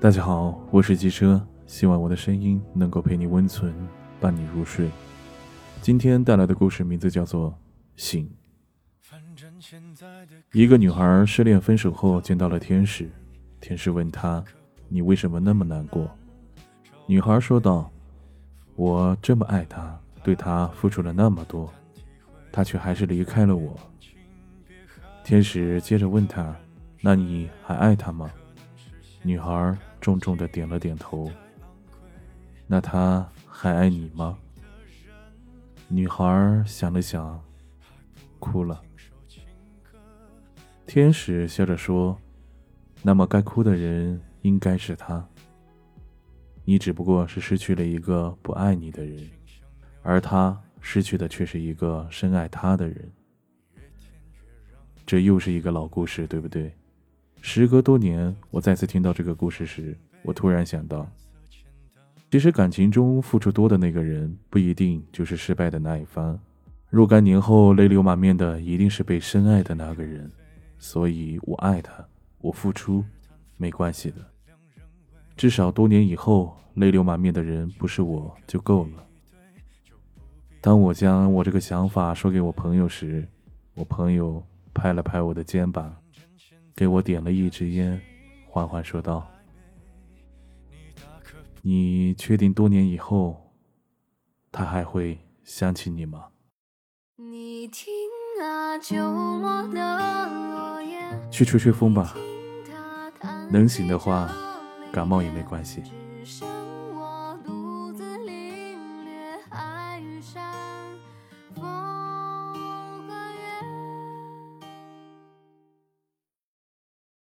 大家好，我是机车，希望我的声音能够陪你温存，伴你入睡。今天带来的故事名字叫做《醒》。一个女孩失恋分手后见到了天使，天使问她：“你为什么那么难过？”女孩说道：“我这么爱他，对他付出了那么多，他却还是离开了我。”天使接着问她：“那你还爱他吗？”女孩重重的点了点头。那他还爱你吗？女孩想了想，哭了。天使笑着说：“那么该哭的人应该是他。你只不过是失去了一个不爱你的人，而他失去的却是一个深爱他的人。”这又是一个老故事，对不对？时隔多年，我再次听到这个故事时，我突然想到，其实感情中付出多的那个人，不一定就是失败的那一方。若干年后泪流满面的，一定是被深爱的那个人。所以我爱他，我付出，没关系的。至少多年以后，泪流满面的人不是我就够了。当我将我这个想法说给我朋友时，我朋友拍了拍我的肩膀。给我点了一支烟，缓缓说道：“你确定多年以后，他还会想起你吗？”去吹吹风吧，能醒的话，感冒也没关系。